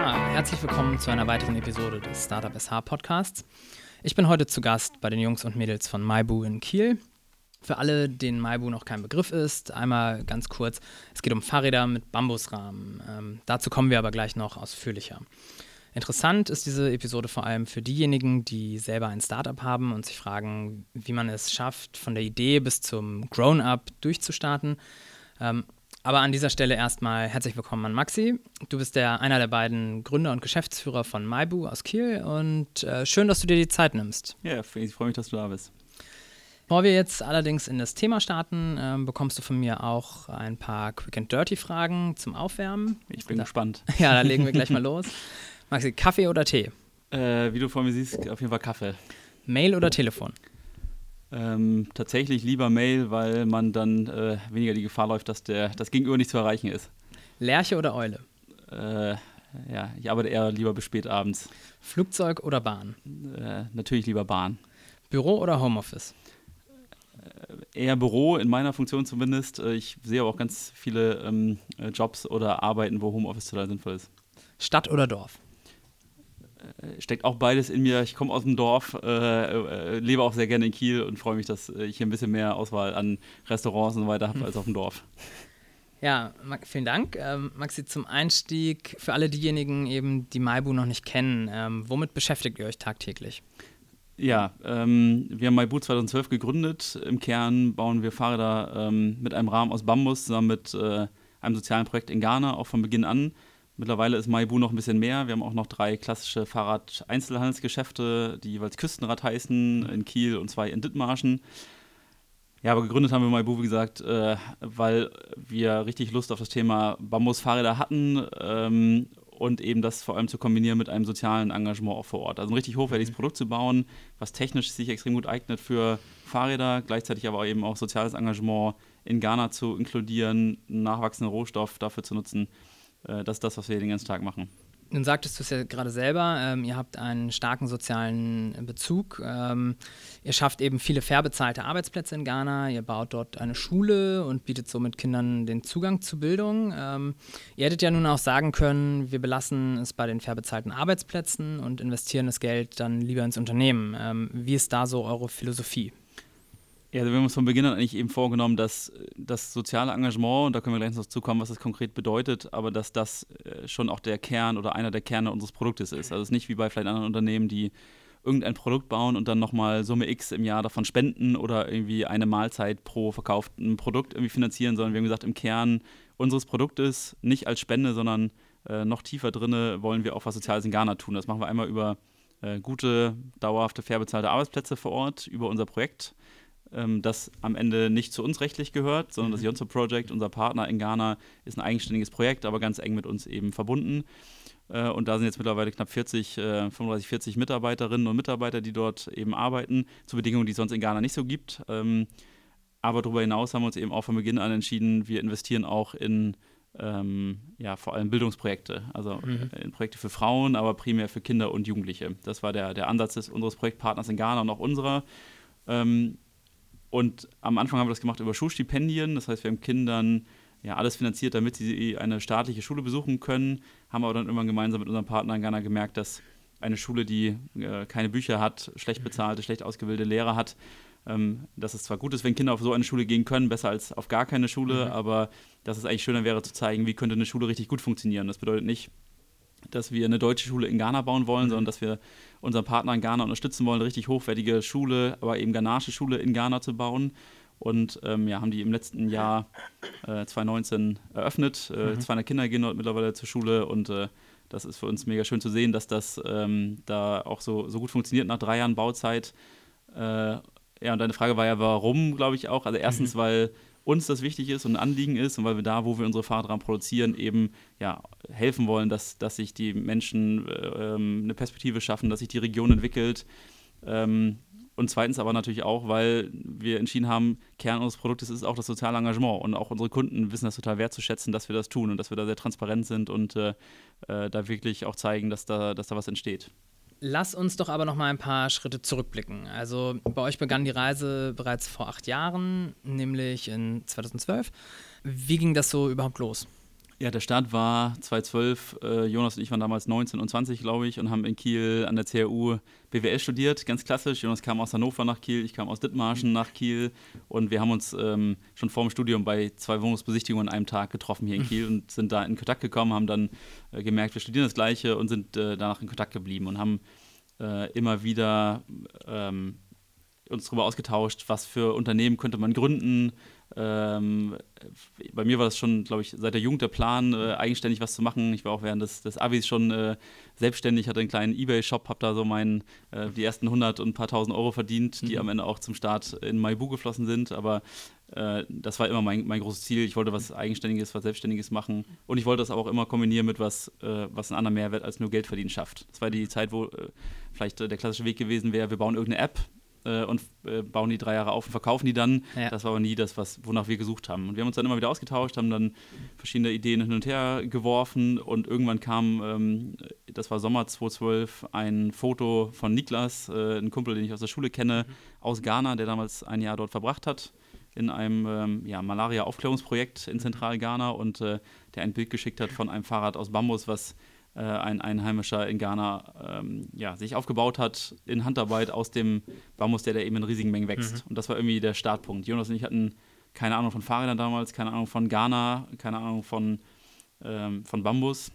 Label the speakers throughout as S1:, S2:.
S1: Ja, herzlich willkommen zu einer weiteren Episode des Startup SH Podcasts. Ich bin heute zu Gast bei den Jungs und Mädels von Maibu in Kiel. Für alle, denen Maibu noch kein Begriff ist, einmal ganz kurz: Es geht um Fahrräder mit Bambusrahmen. Ähm, dazu kommen wir aber gleich noch ausführlicher. Interessant ist diese Episode vor allem für diejenigen, die selber ein Startup haben und sich fragen, wie man es schafft, von der Idee bis zum Grown-up durchzustarten. Ähm, aber an dieser Stelle erstmal herzlich willkommen an Maxi. Du bist der, einer der beiden Gründer und Geschäftsführer von Maibu aus Kiel und äh, schön, dass du dir die Zeit nimmst.
S2: Ja, ich freue mich, dass du da bist.
S1: Bevor wir jetzt allerdings in das Thema starten, äh, bekommst du von mir auch ein paar Quick and Dirty Fragen zum Aufwärmen.
S2: Ich bin da, gespannt.
S1: Ja, da legen wir gleich mal los. Maxi, Kaffee oder Tee?
S2: Äh, wie du vor mir siehst, auf jeden Fall Kaffee.
S1: Mail oder Telefon?
S2: Ähm, tatsächlich lieber Mail, weil man dann äh, weniger die Gefahr läuft, dass der, das Gegenüber nicht zu erreichen ist.
S1: Lerche oder Eule?
S2: Äh, ja, ich arbeite eher lieber bis spät abends.
S1: Flugzeug oder Bahn?
S2: Äh, natürlich lieber Bahn.
S1: Büro oder Homeoffice?
S2: Äh, eher Büro, in meiner Funktion zumindest. Äh, ich sehe aber auch ganz viele ähm, äh, Jobs oder Arbeiten, wo Homeoffice total sinnvoll ist.
S1: Stadt oder Dorf?
S2: Äh, steckt auch beides in mir. Ich komme aus dem Dorf, äh, äh, lebe auch sehr gerne in Kiel und freue mich, dass ich hier ein bisschen mehr Auswahl an Restaurants und so weiter habe als auf dem Dorf.
S1: Ja, vielen Dank. Ähm, Maxi, zum Einstieg für alle diejenigen eben, die Maibu noch nicht kennen, ähm, womit beschäftigt ihr euch tagtäglich?
S2: Ja, ähm, wir haben Maibu 2012 gegründet. Im Kern bauen wir Fahrräder ähm, mit einem Rahmen aus Bambus zusammen mit äh, einem sozialen Projekt in Ghana, auch von Beginn an. Mittlerweile ist Maibu noch ein bisschen mehr. Wir haben auch noch drei klassische Fahrrad-Einzelhandelsgeschäfte, die jeweils Küstenrad heißen, in Kiel und zwei in Dithmarschen. Ja, aber gegründet haben wir Maibu, wie gesagt, äh, weil wir richtig Lust auf das Thema Bambus-Fahrräder hatten ähm, und eben das vor allem zu kombinieren mit einem sozialen Engagement auch vor Ort. Also ein richtig hochwertiges mhm. Produkt zu bauen, was technisch sich extrem gut eignet für Fahrräder, gleichzeitig aber eben auch soziales Engagement in Ghana zu inkludieren, nachwachsenden Rohstoff dafür zu nutzen äh, das ist das, was wir den ganzen Tag machen.
S1: Nun sagtest du es ja gerade selber, ähm, ihr habt einen starken sozialen Bezug. Ähm, ihr schafft eben viele fair bezahlte Arbeitsplätze in Ghana. Ihr baut dort eine Schule und bietet somit Kindern den Zugang zu Bildung. Ähm, ihr hättet ja nun auch sagen können, wir belassen es bei den fair bezahlten Arbeitsplätzen und investieren das Geld dann lieber ins Unternehmen. Ähm, wie ist da so eure Philosophie?
S2: Ja, also wir haben uns von Beginn an eigentlich eben vorgenommen, dass das soziale Engagement, und da können wir gleich noch dazu kommen, was das konkret bedeutet, aber dass das äh, schon auch der Kern oder einer der Kerne unseres Produktes ist. Also es ist nicht wie bei vielleicht anderen Unternehmen, die irgendein Produkt bauen und dann nochmal Summe X im Jahr davon spenden oder irgendwie eine Mahlzeit pro verkauften Produkt irgendwie finanzieren, sondern wir haben gesagt, im Kern unseres Produktes nicht als Spende, sondern äh, noch tiefer drinne wollen wir auch was Soziales in Ghana tun. Das machen wir einmal über äh, gute, dauerhafte, fair bezahlte Arbeitsplätze vor Ort, über unser Projekt ähm, das am Ende nicht zu uns rechtlich gehört, sondern das mhm. Yonzo Project, unser Partner in Ghana, ist ein eigenständiges Projekt, aber ganz eng mit uns eben verbunden. Äh, und da sind jetzt mittlerweile knapp 40, äh, 35, 40 Mitarbeiterinnen und Mitarbeiter, die dort eben arbeiten, zu Bedingungen, die es sonst in Ghana nicht so gibt. Ähm, aber darüber hinaus haben wir uns eben auch von Beginn an entschieden, wir investieren auch in ähm, ja, vor allem Bildungsprojekte, also mhm. in Projekte für Frauen, aber primär für Kinder und Jugendliche. Das war der, der Ansatz des, unseres Projektpartners in Ghana und auch unserer. Ähm, und am Anfang haben wir das gemacht über Schulstipendien. Das heißt, wir haben Kindern ja alles finanziert, damit sie eine staatliche Schule besuchen können. Haben aber dann irgendwann gemeinsam mit unserem Partner in Ghana gemerkt, dass eine Schule, die äh, keine Bücher hat, schlecht bezahlte, schlecht ausgebildete Lehrer hat, ähm, dass es zwar gut ist, wenn Kinder auf so eine Schule gehen können, besser als auf gar keine Schule, mhm. aber dass es eigentlich schöner wäre zu zeigen, wie könnte eine Schule richtig gut funktionieren. Das bedeutet nicht, dass wir eine deutsche Schule in Ghana bauen wollen, mhm. sondern dass wir unseren Partner in Ghana unterstützen wollen, eine richtig hochwertige Schule, aber eben ghanaische Schule in Ghana zu bauen. Und ähm, ja, haben die im letzten Jahr äh, 2019 eröffnet. Äh, mhm. 200 Kinder gehen dort mittlerweile zur Schule und äh, das ist für uns mega schön zu sehen, dass das ähm, da auch so, so gut funktioniert nach drei Jahren Bauzeit. Äh, ja, und deine Frage war ja, warum, glaube ich auch. Also erstens, mhm. weil uns das wichtig ist und ein Anliegen ist und weil wir da, wo wir unsere Fahrradrahmen produzieren, eben ja, helfen wollen, dass, dass sich die Menschen äh, ähm, eine Perspektive schaffen, dass sich die Region entwickelt. Ähm, und zweitens aber natürlich auch, weil wir entschieden haben, Kern unseres Produktes ist auch das soziale Engagement. Und auch unsere Kunden wissen das total wertzuschätzen, dass wir das tun und dass wir da sehr transparent sind und äh, äh, da wirklich auch zeigen, dass da, dass da was entsteht.
S1: Lass uns doch aber noch mal ein paar Schritte zurückblicken. Also bei euch begann die Reise bereits vor acht Jahren, nämlich in 2012. Wie ging das so überhaupt los?
S2: Ja, der Start war 2012. Äh, Jonas und ich waren damals 19 und 20, glaube ich, und haben in Kiel an der CRU BWL studiert, ganz klassisch. Jonas kam aus Hannover nach Kiel, ich kam aus Dithmarschen nach Kiel und wir haben uns ähm, schon vor dem Studium bei zwei Wohnungsbesichtigungen an einem Tag getroffen hier in Kiel und sind da in Kontakt gekommen, haben dann äh, gemerkt, wir studieren das Gleiche und sind äh, danach in Kontakt geblieben und haben äh, immer wieder ähm, uns darüber ausgetauscht, was für Unternehmen könnte man gründen, ähm, bei mir war das schon, glaube ich, seit der Jugend der Plan, äh, eigenständig was zu machen. Ich war auch während des, des Abis schon äh, selbstständig, hatte einen kleinen Ebay-Shop, habe da so meinen, äh, die ersten 100 und ein paar tausend Euro verdient, die mhm. am Ende auch zum Start in Maibu geflossen sind. Aber äh, das war immer mein, mein großes Ziel. Ich wollte was Eigenständiges, was Selbstständiges machen. Und ich wollte das aber auch immer kombinieren mit was, äh, was einen anderen Mehrwert als nur Geld verdienen schafft. Das war die Zeit, wo äh, vielleicht der klassische Weg gewesen wäre, wir bauen irgendeine App, äh, und äh, bauen die drei Jahre auf und verkaufen die dann. Ja. Das war aber nie das, was, wonach wir gesucht haben. Und wir haben uns dann immer wieder ausgetauscht, haben dann verschiedene Ideen hin und her geworfen und irgendwann kam, ähm, das war Sommer 2012, ein Foto von Niklas, äh, ein Kumpel, den ich aus der Schule kenne, mhm. aus Ghana, der damals ein Jahr dort verbracht hat in einem ähm, ja, Malaria-Aufklärungsprojekt in Zentral-Ghana und äh, der ein Bild geschickt hat von einem Fahrrad aus Bambus, was äh, ein Einheimischer in Ghana ähm, ja, sich aufgebaut hat in Handarbeit aus dem Bambus, der da eben in riesigen Mengen wächst. Mhm. Und das war irgendwie der Startpunkt. Jonas und ich hatten keine Ahnung von Fahrrädern damals, keine Ahnung von Ghana, keine Ahnung von, ähm, von Bambus.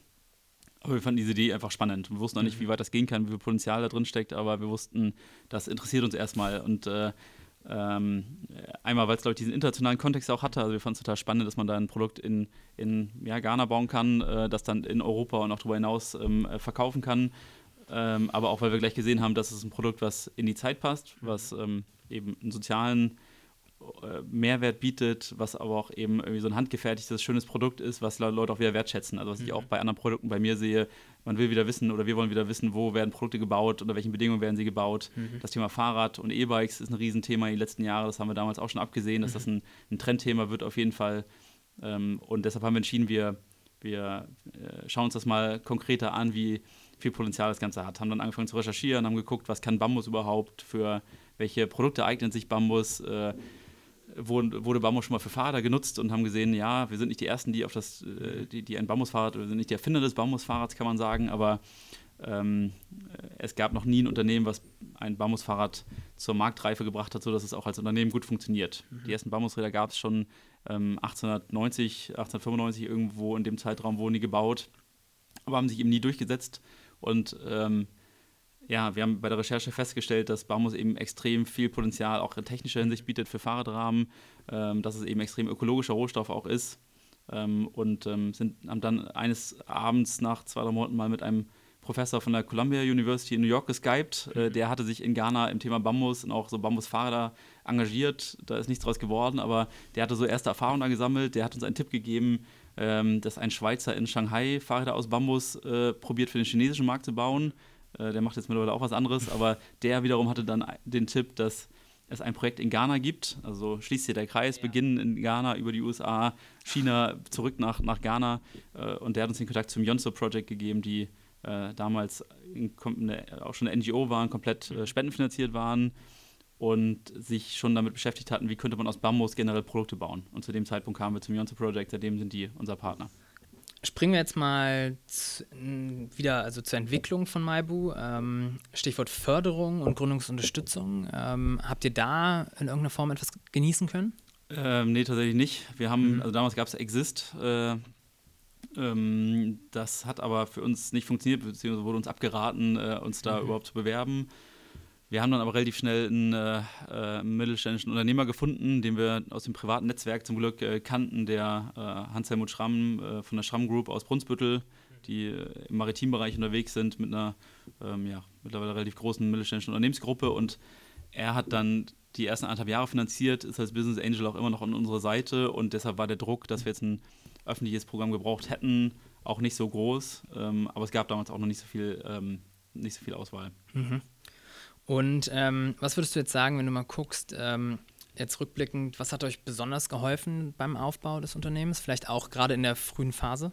S2: Aber wir fanden diese Idee einfach spannend. Wir wussten auch nicht, mhm. wie weit das gehen kann, wie viel Potenzial da drin steckt, aber wir wussten, das interessiert uns erstmal. Und äh, ähm, einmal, weil es, glaube ich, diesen internationalen Kontext auch hatte. Also wir fanden es total spannend, dass man da ein Produkt in, in ja, Ghana bauen kann, äh, das dann in Europa und auch darüber hinaus ähm, äh, verkaufen kann. Ähm, aber auch, weil wir gleich gesehen haben, dass es ein Produkt, was in die Zeit passt, was ähm, eben einen sozialen Mehrwert bietet, was aber auch eben irgendwie so ein handgefertigtes, schönes Produkt ist, was Leute auch wieder wertschätzen. Also was mhm. ich auch bei anderen Produkten bei mir sehe, man will wieder wissen oder wir wollen wieder wissen, wo werden Produkte gebaut, unter welchen Bedingungen werden sie gebaut. Mhm. Das Thema Fahrrad und E-Bikes ist ein Riesenthema in den letzten Jahren. Das haben wir damals auch schon abgesehen, dass mhm. das ein, ein, Trendthema wird auf jeden Fall. Ähm, und deshalb haben wir entschieden, wir, wir äh, schauen uns das mal konkreter an, wie viel Potenzial das Ganze hat. Haben dann angefangen zu recherchieren, haben geguckt, was kann Bambus überhaupt, für welche Produkte eignet sich Bambus. Äh, wurde Bambus schon mal für Fahrräder genutzt und haben gesehen, ja, wir sind nicht die Ersten, die auf das, äh, die, die ein Bambusfahrrad, wir sind nicht die Erfinder des Bambusfahrrads, kann man sagen, aber ähm, es gab noch nie ein Unternehmen, was ein Bambusfahrrad zur Marktreife gebracht hat, sodass es auch als Unternehmen gut funktioniert. Mhm. Die ersten Bambusräder gab es schon ähm, 1890, 1895 irgendwo in dem Zeitraum wurden die gebaut, aber haben sich eben nie durchgesetzt und ähm, ja, wir haben bei der Recherche festgestellt, dass Bambus eben extrem viel Potenzial auch in technischer Hinsicht bietet für Fahrradrahmen, ähm, dass es eben extrem ökologischer Rohstoff auch ist. Ähm, und ähm, sind, haben dann eines Abends nach zwei, drei Monaten mal mit einem Professor von der Columbia University in New York geskypt. Äh, der hatte sich in Ghana im Thema Bambus und auch so Bambusfahrräder engagiert. Da ist nichts draus geworden, aber der hatte so erste Erfahrungen da gesammelt. Der hat uns einen Tipp gegeben, ähm, dass ein Schweizer in Shanghai Fahrräder aus Bambus äh, probiert für den chinesischen Markt zu bauen. Äh, der macht jetzt mittlerweile auch was anderes, aber der wiederum hatte dann den Tipp, dass es ein Projekt in Ghana gibt. Also schließt hier der Kreis, ja. beginnen in Ghana über die USA, China zurück nach, nach Ghana. Äh, und der hat uns den Kontakt zum Yonso Project gegeben, die äh, damals in, eine, auch schon eine NGO waren, komplett äh, spendenfinanziert waren und sich schon damit beschäftigt hatten, wie könnte man aus Bambus generell Produkte bauen. Und zu dem Zeitpunkt kamen wir zum Yonso Project, seitdem sind die unser Partner.
S1: Springen wir jetzt mal zu, wieder also zur Entwicklung von Maibu. Ähm, Stichwort Förderung und Gründungsunterstützung. Ähm, habt ihr da in irgendeiner Form etwas genießen können?
S2: Ähm, nee, tatsächlich nicht. Wir haben, mhm. also damals gab es Exist. Äh, ähm, das hat aber für uns nicht funktioniert, beziehungsweise wurde uns abgeraten, äh, uns da mhm. überhaupt zu bewerben. Wir haben dann aber relativ schnell einen äh, äh, mittelständischen Unternehmer gefunden, den wir aus dem privaten Netzwerk zum Glück äh, kannten, der äh, Hans-Helmut Schramm äh, von der Schramm Group aus Brunsbüttel, die äh, im Maritimbereich unterwegs sind mit einer ähm, ja, mittlerweile relativ großen mittelständischen Unternehmensgruppe. Und er hat dann die ersten anderthalb Jahre finanziert, ist als Business Angel auch immer noch an unserer Seite und deshalb war der Druck, dass wir jetzt ein öffentliches Programm gebraucht hätten, auch nicht so groß. Ähm, aber es gab damals auch noch nicht so viel, ähm, nicht so viel Auswahl. Mhm.
S1: Und ähm, was würdest du jetzt sagen, wenn du mal guckst, ähm, jetzt rückblickend, was hat euch besonders geholfen beim Aufbau des Unternehmens? Vielleicht auch gerade in der frühen Phase?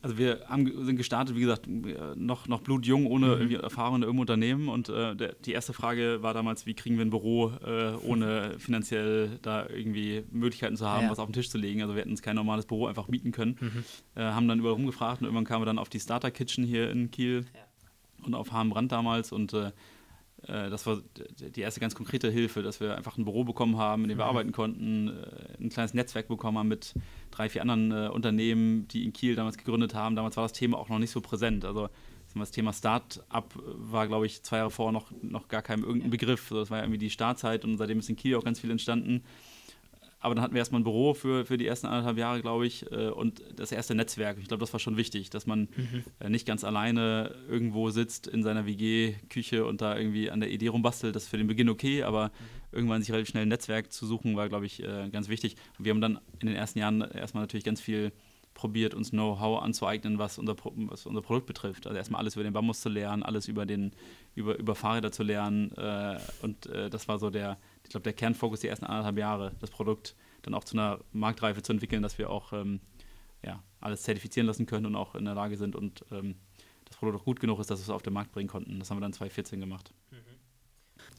S2: Also wir haben, sind gestartet, wie gesagt, noch, noch blutjung, ohne mhm. Erfahrung in irgendeinem Unternehmen. Und äh, der, die erste Frage war damals, wie kriegen wir ein Büro, äh, ohne finanziell da irgendwie Möglichkeiten zu haben, ja. was auf den Tisch zu legen. Also wir hätten uns kein normales Büro einfach mieten können. Mhm. Äh, haben dann überall rumgefragt und irgendwann kamen wir dann auf die Starter Kitchen hier in Kiel ja. und auf Harmbrand damals. Und äh, äh, das war die erste ganz konkrete Hilfe, dass wir einfach ein Büro bekommen haben, in dem wir mhm. arbeiten konnten, äh, ein kleines Netzwerk bekommen haben mit drei, vier anderen äh, Unternehmen, die in Kiel damals gegründet haben. Damals war das Thema auch noch nicht so präsent. Also das Thema Start-up war, glaube ich, zwei Jahre vorher noch, noch gar kein irgendein Begriff. Das war ja irgendwie die Startzeit und seitdem ist in Kiel auch ganz viel entstanden. Aber dann hatten wir erstmal ein Büro für, für die ersten anderthalb Jahre, glaube ich, äh, und das erste Netzwerk. Ich glaube, das war schon wichtig, dass man mhm. Äh, nicht ganz alleine irgendwo sitzt in seiner WG-Küche und da irgendwie an der Idee rumbastelt. Das ist für den Beginn okay, aber mhm. irgendwann sich relativ schnell ein Netzwerk zu suchen, war, glaube ich, äh, ganz wichtig. Und wir haben dann in den ersten Jahren erstmal natürlich ganz viel probiert, uns Know-how anzueignen, was unser, was unser Produkt betrifft. Also erstmal alles über den Bambus zu lernen, alles über, den, über, über Fahrräder zu lernen. und das war so der, glaube, der Kernfokus die ersten anderthalb Jahre, das Produkt dann auch zu einer Marktreife zu entwickeln, dass wir auch ähm, ja, alles zertifizieren lassen können und auch in der Lage sind und ähm, das Produkt auch gut genug ist, dass wir es auf den Markt bringen konnten. Das haben wir dann 2014 gemacht. Mhm.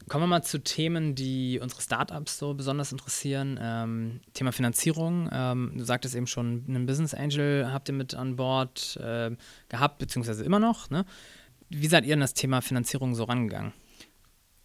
S1: Kommen wir mal zu Themen, die unsere Startups so besonders interessieren. Ähm, Thema Finanzierung. Ähm, du sagtest eben schon, einen Business Angel habt ihr mit an Bord äh, gehabt, beziehungsweise immer noch. Ne? Wie seid ihr an das Thema Finanzierung so rangegangen?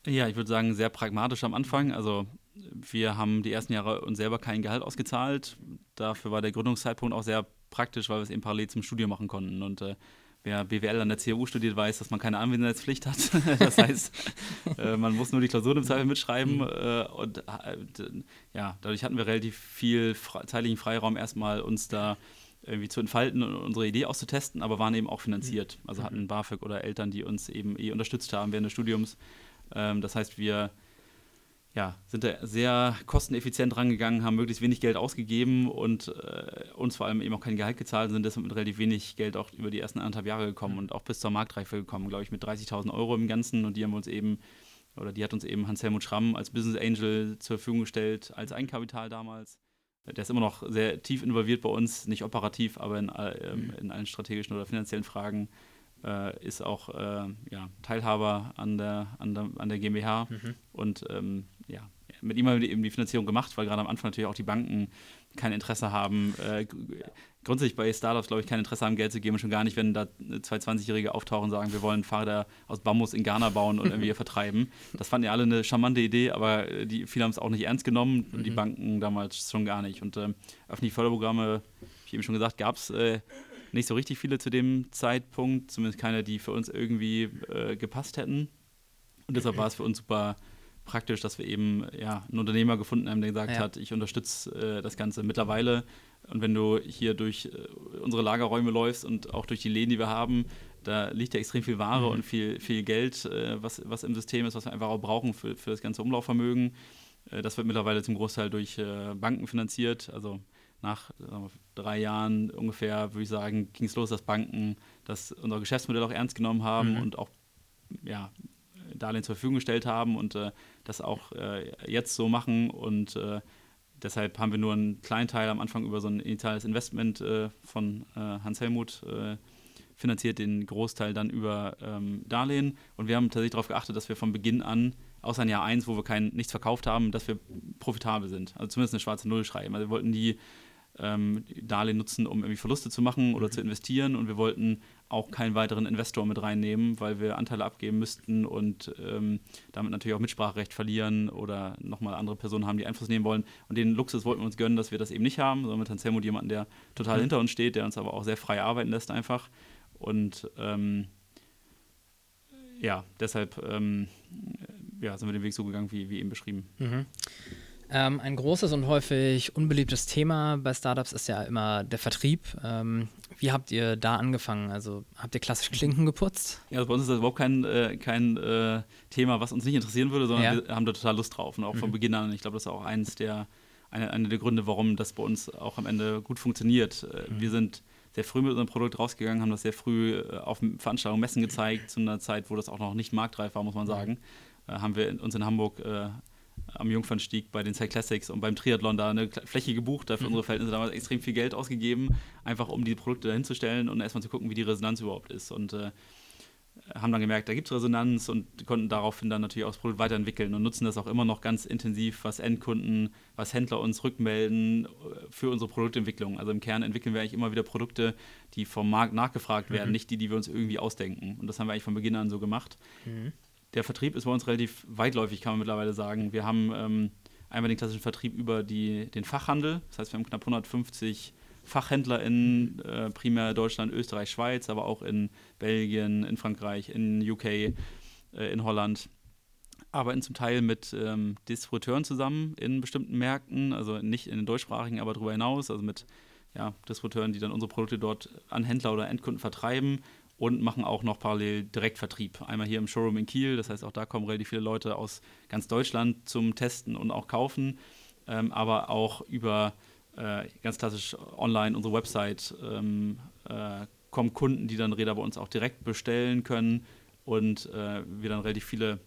S2: Ja, ich würde sagen, sehr pragmatisch am Anfang. Also wir haben die ersten Jahre uns selber kein Gehalt ausgezahlt. Dafür war der Gründungszeitpunkt auch sehr praktisch, weil wir es eben parallel zum Studium machen konnten. Und äh, wer BWL an der CU studiert, weiß, dass man keine Anwesenheitspflicht hat. das heißt, äh, man muss nur die Klausuren im Zweifel mitschreiben. Mhm. Äh, und äh, ja, dadurch hatten wir relativ viel zeitlichen Freiraum, erstmal uns da irgendwie zu entfalten und unsere Idee auszutesten, aber waren eben auch finanziert. Also hatten mhm. BAföG oder Eltern, die uns eben eh unterstützt haben während des Studiums. Ähm, das heißt, wir ja, sind da sehr kosteneffizient rangegangen, haben möglichst wenig Geld ausgegeben und äh, uns vor allem eben auch kein Gehalt gezahlt, sind deshalb mit relativ wenig Geld auch über die ersten anderthalb Jahre gekommen mhm. und auch bis zur Marktreife gekommen, glaube ich, mit 30.000 Euro im Ganzen und die haben uns eben, oder die hat uns eben Hans-Helmut Schramm als Business Angel zur Verfügung gestellt, als Eigenkapital damals. Der ist immer noch sehr tief involviert bei uns, nicht operativ, aber in, äh, in allen strategischen oder finanziellen Fragen äh, ist auch äh, ja, Teilhaber an der, an der, an der GmbH mhm. und ähm, ja, mit ihm haben wir eben die Finanzierung gemacht, weil gerade am Anfang natürlich auch die Banken kein Interesse haben, äh, grundsätzlich bei Startups, glaube ich, kein Interesse haben, Geld zu geben, schon gar nicht, wenn da zwei 20-Jährige auftauchen und sagen, wir wollen Fahrräder aus Bambus in Ghana bauen und irgendwie vertreiben. Das fanden ja alle eine charmante Idee, aber die, viele haben es auch nicht ernst genommen und mhm. die Banken damals schon gar nicht. Und ähm, öffentliche Förderprogramme, wie eben schon gesagt, gab es äh, nicht so richtig viele zu dem Zeitpunkt, zumindest keine, die für uns irgendwie äh, gepasst hätten. Und deshalb war es für uns super praktisch, dass wir eben ja, einen Unternehmer gefunden haben, der gesagt ja. hat, ich unterstütze äh, das Ganze mittlerweile. Und wenn du hier durch äh, unsere Lagerräume läufst und auch durch die Läden, die wir haben, da liegt ja extrem viel Ware mhm. und viel, viel Geld, äh, was, was im System ist, was wir einfach auch brauchen für, für das ganze Umlaufvermögen. Äh, das wird mittlerweile zum Großteil durch äh, Banken finanziert. Also nach wir, drei Jahren ungefähr, würde ich sagen, ging es los, dass Banken das unser Geschäftsmodell auch ernst genommen haben mhm. und auch ja, Darlehen zur Verfügung gestellt haben und äh, das auch äh, jetzt so machen. Und äh, deshalb haben wir nur einen kleinen Teil am Anfang über so ein initiales Investment äh, von äh, Hans Helmut äh, finanziert, den Großteil dann über ähm, Darlehen. Und wir haben tatsächlich darauf geachtet, dass wir von Beginn an, außer in Jahr 1, wo wir kein, nichts verkauft haben, dass wir profitabel sind. Also zumindest eine schwarze Null schreiben. Also wir wollten die ähm, Darlehen nutzen, um irgendwie Verluste zu machen oder mhm. zu investieren. Und wir wollten auch keinen weiteren Investor mit reinnehmen, weil wir Anteile abgeben müssten und ähm, damit natürlich auch Mitspracherecht verlieren oder nochmal andere Personen haben, die Einfluss nehmen wollen. Und den Luxus wollten wir uns gönnen, dass wir das eben nicht haben, sondern mit Hans Helmut jemanden, der total mhm. hinter uns steht, der uns aber auch sehr frei arbeiten lässt einfach. Und ähm, ja, deshalb ähm, ja, sind wir den Weg so gegangen, wie, wie eben beschrieben. Mhm.
S1: Ähm, ein großes und häufig unbeliebtes Thema bei Startups ist ja immer der Vertrieb. Ähm, wie habt ihr da angefangen? Also habt ihr klassisch Klinken geputzt?
S2: Ja, also bei uns ist das überhaupt kein, äh, kein äh, Thema, was uns nicht interessieren würde, sondern ja. wir haben da total Lust drauf. Und auch mhm. von Beginn an. Ich glaube, das ist auch eins der, eine, eine der Gründe, warum das bei uns auch am Ende gut funktioniert. Äh, mhm. Wir sind sehr früh mit unserem Produkt rausgegangen, haben das sehr früh äh, auf Veranstaltungen, Messen gezeigt, zu einer Zeit, wo das auch noch nicht marktreif war, muss man sagen. Äh, haben wir uns in Hamburg äh, am Jungfernstieg bei den Cyclassics und beim Triathlon da eine Fläche gebucht, dafür mhm. unsere Verhältnisse damals extrem viel Geld ausgegeben, einfach um die Produkte dahin zu stellen und erstmal zu gucken, wie die Resonanz überhaupt ist. Und äh, haben dann gemerkt, da gibt es Resonanz und konnten daraufhin dann natürlich auch das Produkt weiterentwickeln und nutzen das auch immer noch ganz intensiv, was Endkunden, was Händler uns rückmelden äh, für unsere Produktentwicklung. Also im Kern entwickeln wir eigentlich immer wieder Produkte, die vom Markt nachgefragt werden, mhm. nicht die, die wir uns irgendwie ausdenken. Und das haben wir eigentlich von Beginn an so gemacht. Mhm. Der Vertrieb ist bei uns relativ weitläufig, kann man mittlerweile sagen. Wir haben ähm, einmal den klassischen Vertrieb über die, den Fachhandel. Das heißt, wir haben knapp 150 Fachhändler in äh, primär Deutschland, Österreich, Schweiz, aber auch in Belgien, in Frankreich, in UK, äh, in Holland. Arbeiten zum Teil mit ähm, Distributeuren zusammen in bestimmten Märkten, also nicht in den deutschsprachigen, aber darüber hinaus, also mit ja, Distributeuren, die dann unsere Produkte dort an Händler oder Endkunden vertreiben und machen auch noch parallel Direktvertrieb. Einmal hier im Showroom in Kiel, das heißt auch da kommen relativ viele Leute aus ganz Deutschland zum Testen und auch kaufen, ähm, aber auch über äh, ganz klassisch online, unsere Website, ähm, äh, kommen Kunden, die dann Räder bei uns auch direkt bestellen können und äh, wir dann relativ viele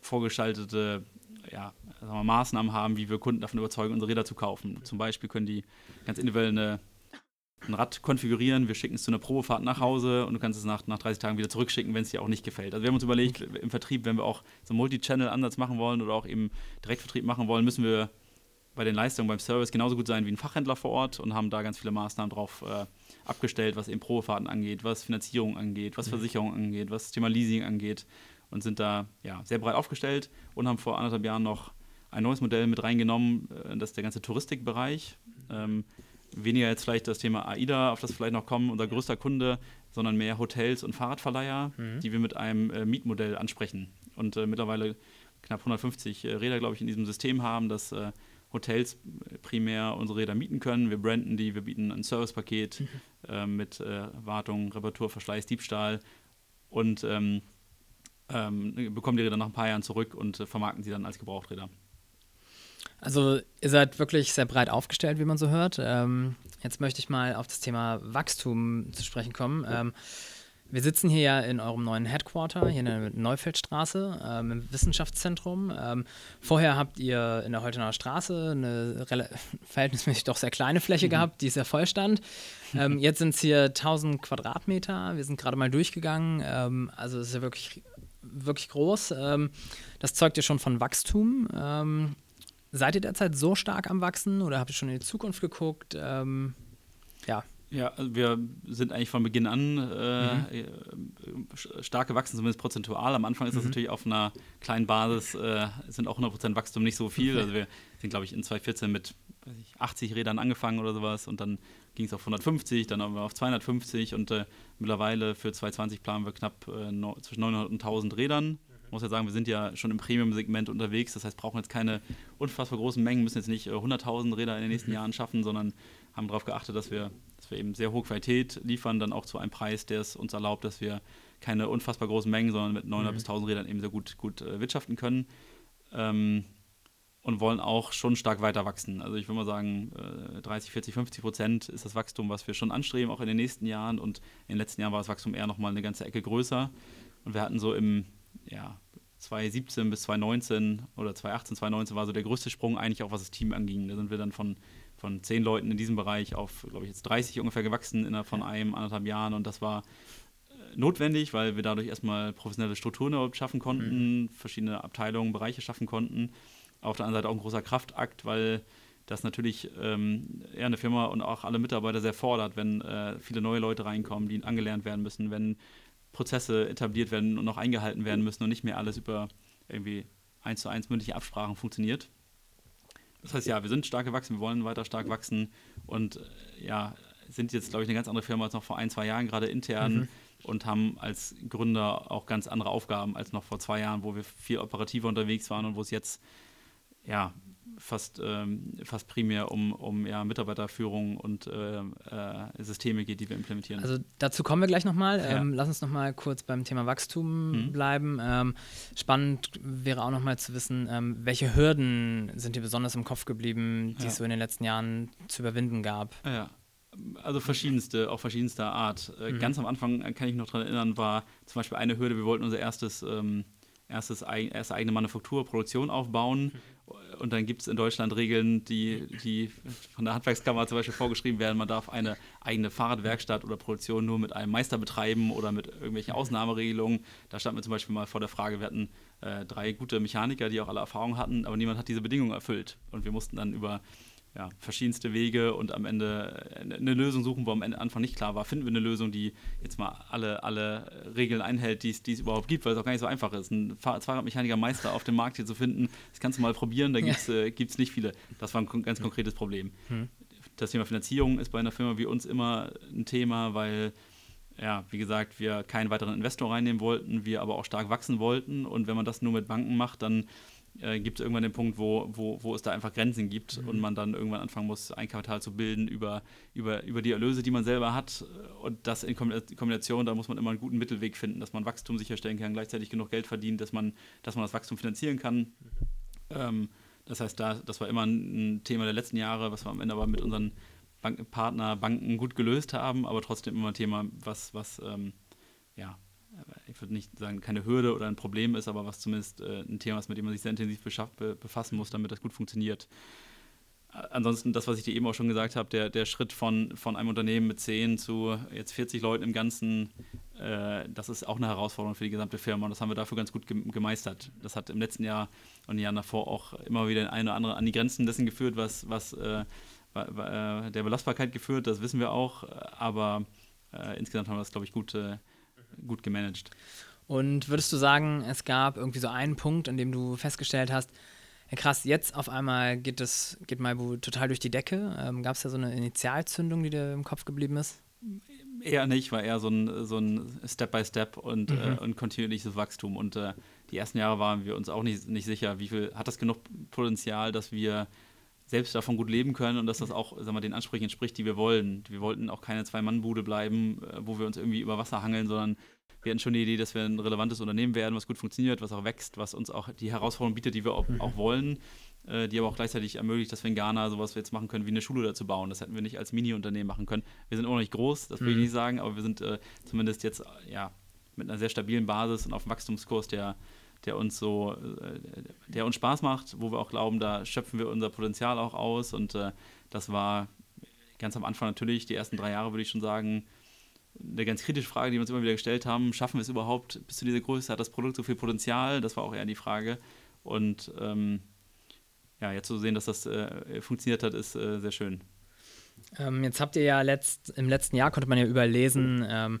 S2: vorgeschaltete ja, wir, Maßnahmen haben, wie wir Kunden davon überzeugen, unsere Räder zu kaufen. Zum Beispiel können die ganz individuell eine, ein Rad konfigurieren, wir schicken es zu einer Probefahrt nach Hause und du kannst es nach, nach 30 Tagen wieder zurückschicken, wenn es dir auch nicht gefällt. Also wir haben uns überlegt, im Vertrieb, wenn wir auch so einen Multi-Channel-Ansatz machen wollen oder auch eben Direktvertrieb machen wollen, müssen wir bei den Leistungen beim Service genauso gut sein wie ein Fachhändler vor Ort und haben da ganz viele Maßnahmen drauf äh, abgestellt, was eben Probefahrten angeht, was Finanzierung angeht, was mhm. Versicherung angeht, was das Thema Leasing angeht und sind da ja, sehr breit aufgestellt und haben vor anderthalb Jahren noch ein neues Modell mit reingenommen, äh, das ist der ganze Touristikbereich. Ähm, weniger jetzt vielleicht das Thema AIDA, auf das vielleicht noch kommen, unser größter Kunde, sondern mehr Hotels und Fahrradverleiher, mhm. die wir mit einem äh, Mietmodell ansprechen. Und äh, mittlerweile knapp 150 äh, Räder, glaube ich, in diesem System haben, das äh, Hotels primär unsere Räder mieten können. Wir branden die, wir bieten ein Servicepaket mhm. äh, mit äh, Wartung, Reparatur, Verschleiß, Diebstahl und ähm, ähm, bekommen die Räder nach ein paar Jahren zurück und äh, vermarkten sie dann als Gebrauchträder.
S1: Also ihr seid wirklich sehr breit aufgestellt, wie man so hört. Ähm, jetzt möchte ich mal auf das Thema Wachstum zu sprechen kommen. Ähm, wir sitzen hier ja in eurem neuen Headquarter, hier in der Neufeldstraße, ähm, im Wissenschaftszentrum. Ähm, vorher habt ihr in der Holtener Straße eine verhältnismäßig doch sehr kleine Fläche mhm. gehabt, die sehr voll stand. Ähm, jetzt sind es hier 1000 Quadratmeter. Wir sind gerade mal durchgegangen. Ähm, also es ist ja wirklich, wirklich groß. Ähm, das zeugt ja schon von Wachstum. Ähm, seid ihr derzeit so stark am Wachsen oder habt ihr schon in die Zukunft geguckt? ja.
S2: Ja, also wir sind eigentlich von Beginn an äh, mhm. Äh, stark gewachsen, zumindest prozentual. Am Anfang ist das mhm. natürlich auf einer kleinen Basis, äh, sind auch 100% Wachstum nicht so viel. Also wir sind, glaube ich, in 2014 mit ich, 80 Rädern angefangen oder sowas und dann ging es auf 150, dann haben wir auf 250 und äh, mittlerweile für 2020 planen wir knapp äh, no, zwischen 900 und 1000 Rädern. Ich muss ja sagen, wir sind ja schon im Premium-Segment unterwegs, das heißt, brauchen jetzt keine unfassbar großen Mengen, müssen jetzt nicht 100.000 äh, Räder in den nächsten. Jahren schaffen, sondern haben darauf geachtet, dass wir, dass wir eben sehr hohe Qualität liefern, dann auch zu einem Preis, der es uns erlaubt, dass wir keine unfassbar großen Mengen, sondern mit 900 mhm. bis 1000 Rädern eben sehr gut, gut äh, wirtschaften können. Ähm, und wollen auch schon stark weiter wachsen. Also ich würde mal sagen, äh, 30, 40, 50 Prozent ist das Wachstum, was wir schon anstreben, auch in den nächsten Jahren. Und in den letzten Jahren war das Wachstum eher nochmal eine ganze Ecke größer. Und wir hatten so im ja, 2017 bis 2019 oder 2018, 2019 war so der größte Sprung eigentlich auch, was das Team anging. Da sind wir dann von von zehn Leuten in diesem Bereich auf, glaube ich, jetzt 30 ungefähr gewachsen innerhalb von einem, anderthalb Jahren. Und das war äh, notwendig, weil wir dadurch erstmal professionelle Strukturen schaffen konnten, mhm. verschiedene Abteilungen, Bereiche schaffen konnten. Auf der anderen Seite auch ein großer Kraftakt, weil das natürlich ähm, eher eine Firma und auch alle Mitarbeiter sehr fordert, wenn äh, viele neue Leute reinkommen, die angelernt werden müssen, wenn Prozesse etabliert werden und noch eingehalten werden müssen und nicht mehr alles über irgendwie eins zu eins mündliche Absprachen funktioniert. Das heißt, ja, wir sind stark gewachsen, wir wollen weiter stark wachsen und äh, ja, sind jetzt, glaube ich, eine ganz andere Firma als noch vor ein, zwei Jahren, gerade intern. Mhm. Und haben als Gründer auch ganz andere Aufgaben als noch vor zwei Jahren, wo wir viel operativer unterwegs waren und wo es jetzt ja, fast, ähm, fast primär um, um ja, Mitarbeiterführung und äh, äh, Systeme geht, die wir implementieren.
S1: Also dazu kommen wir gleich nochmal. Ja. Ähm, lass uns nochmal kurz beim Thema Wachstum mhm. bleiben. Ähm, spannend wäre auch nochmal zu wissen, ähm, welche Hürden sind dir besonders im Kopf geblieben, die ja. es so in den letzten Jahren zu überwinden gab?
S2: Ja. Also verschiedenste, auch verschiedenster Art. Äh, mhm. Ganz am Anfang äh, kann ich mich noch daran erinnern, war zum Beispiel eine Hürde, wir wollten unser erstes, ähm, erstes erste eigene Manufaktur, Produktion aufbauen. Mhm und dann gibt es in Deutschland Regeln, die, die von der Handwerkskammer zum Beispiel vorgeschrieben werden. Man darf eine eigene Fahrradwerkstatt oder Produktion nur mit einem Meister betreiben oder mit irgendwelchen Ausnahmeregelungen. Da standen wir zum Beispiel mal vor der Frage, wir hatten äh, drei gute Mechaniker, die auch alle Erfahrung hatten, aber niemand hat diese Bedingungen erfüllt. Und wir mussten dann über ja, verschiedenste Wege und am Ende eine Lösung suchen, wo am Anfang nicht klar war, finden wir eine Lösung, die jetzt mal alle, alle Regeln einhält, die es überhaupt gibt, weil es auch gar nicht so einfach ist. Ein Fahrradmechaniker-Meister auf dem Markt hier zu finden, das kannst du mal probieren, da gibt es äh, nicht viele. Das war ein ganz konkretes Problem. Hm. Das Thema Finanzierung ist bei einer Firma wie uns immer ein Thema, weil ja, wie gesagt, wir keinen weiteren Investor reinnehmen wollten, wir aber auch stark wachsen wollten. Und wenn man das nur mit Banken macht, dann äh, gibt es irgendwann den Punkt, wo, wo, wo es da einfach Grenzen gibt mhm. und man dann irgendwann anfangen muss, Eigenkapital zu bilden über, über, über die Erlöse, die man selber hat. Und das in Kombination, da muss man immer einen guten Mittelweg finden, dass man Wachstum sicherstellen kann, gleichzeitig genug Geld verdient, dass man, dass man das Wachstum finanzieren kann. Mhm. Ähm, das heißt, da, das war immer ein Thema der letzten Jahre, was wir am Ende aber mit unseren Bank Partner, Banken gut gelöst haben, aber trotzdem immer ein Thema, was, was ähm, ja, ich würde nicht sagen, keine Hürde oder ein Problem ist, aber was zumindest äh, ein Thema ist, mit dem man sich sehr intensiv befassen muss, damit das gut funktioniert. Ansonsten, das, was ich dir eben auch schon gesagt habe, der, der Schritt von, von einem Unternehmen mit 10 zu jetzt 40 Leuten im Ganzen, äh, das ist auch eine Herausforderung für die gesamte Firma und das haben wir dafür ganz gut gemeistert. Das hat im letzten Jahr und den Jahren davor auch immer wieder ein oder andere an die Grenzen dessen geführt, was, was äh, äh der Belastbarkeit geführt, das wissen wir auch, aber äh, insgesamt haben wir das, glaube ich, gut, äh, gut gemanagt.
S1: Und würdest du sagen, es gab irgendwie so einen Punkt, an dem du festgestellt hast, krass, jetzt auf einmal geht das, geht Maibu total durch die Decke. Ähm, Gab es da so eine Initialzündung, die dir im Kopf geblieben ist?
S2: Eher nicht, war eher so ein, so ein Step-by-Step und, mhm. äh, und kontinuierliches Wachstum. Und äh, die ersten Jahre waren wir uns auch nicht, nicht sicher, wie viel hat das genug Potenzial, dass wir selbst davon gut leben können und dass das auch sagen wir, den Ansprüchen entspricht, die wir wollen. Wir wollten auch keine Zwei-Mann-Bude bleiben, äh, wo wir uns irgendwie über Wasser hangeln, sondern wir hatten schon die Idee, dass wir ein relevantes Unternehmen werden, was gut funktioniert, was auch wächst, was uns auch die Herausforderungen bietet, die wir auch, mhm. auch wollen, äh, die aber auch gleichzeitig ermöglicht, dass wir in Ghana sowas jetzt machen können, wie eine Schule dazu bauen. Das hätten wir nicht als Mini-Unternehmen machen können. Wir sind auch noch nicht groß, das will mhm. ich nicht sagen, aber wir sind äh, zumindest jetzt ja, mit einer sehr stabilen Basis und auf dem Wachstumskurs, der, der uns so, äh, der uns Spaß macht, wo wir auch glauben, da schöpfen wir unser Potenzial auch aus. Und äh, das war ganz am Anfang natürlich, die ersten drei Jahre würde ich schon sagen, eine ganz kritische Frage, die wir uns immer wieder gestellt haben. Schaffen wir es überhaupt bis zu dieser Größe? Hat das Produkt so viel Potenzial? Das war auch eher die Frage. Und ähm, ja, jetzt zu sehen, dass das äh, funktioniert hat, ist äh, sehr schön.
S1: Ähm, jetzt habt ihr ja letzt, im letzten Jahr, konnte man ja überlesen, ähm,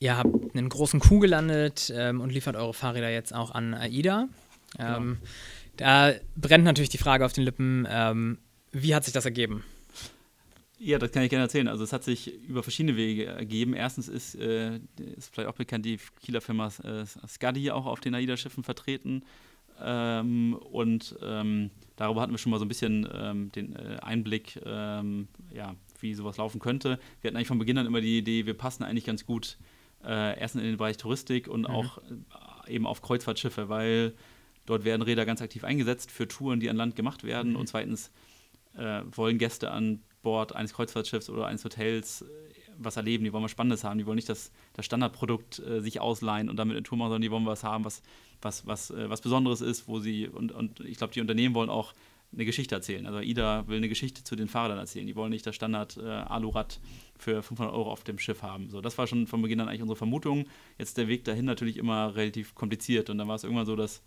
S1: ihr habt einen großen Kuh gelandet ähm, und liefert eure Fahrräder jetzt auch an AIDA. Genau. Ähm, da brennt natürlich die Frage auf den Lippen, ähm, wie hat sich das ergeben?
S2: Ja, das kann ich gerne erzählen. Also es hat sich über verschiedene Wege ergeben. Erstens ist, äh, ist vielleicht auch bekannt, die Kieler Firma äh, Skadi auch auf den AIDA-Schiffen vertreten. Ähm, und ähm, darüber hatten wir schon mal so ein bisschen ähm, den äh, Einblick, ähm, ja, wie sowas laufen könnte. Wir hatten eigentlich von Beginn an immer die Idee, wir passen eigentlich ganz gut äh, erstens in den Bereich Touristik und mhm. auch äh, eben auf Kreuzfahrtschiffe, weil dort werden Räder ganz aktiv eingesetzt für Touren, die an Land gemacht werden. Mhm. Und zweitens äh, wollen Gäste an Bord eines Kreuzfahrtschiffs oder eines Hotels äh, was erleben, die wollen was Spannendes haben, die wollen nicht das, das Standardprodukt äh, sich ausleihen und damit eine Tour machen, sondern die wollen was haben, was, was, was, äh, was Besonderes ist, wo sie, und, und ich glaube, die Unternehmen wollen auch eine Geschichte erzählen. Also IDA will eine Geschichte zu den Fahrern erzählen. Die wollen nicht das Standard äh, Alurad für 500 Euro auf dem Schiff haben. So, das war schon von Beginn an eigentlich unsere Vermutung. Jetzt der Weg dahin natürlich immer relativ kompliziert und dann war es irgendwann so, dass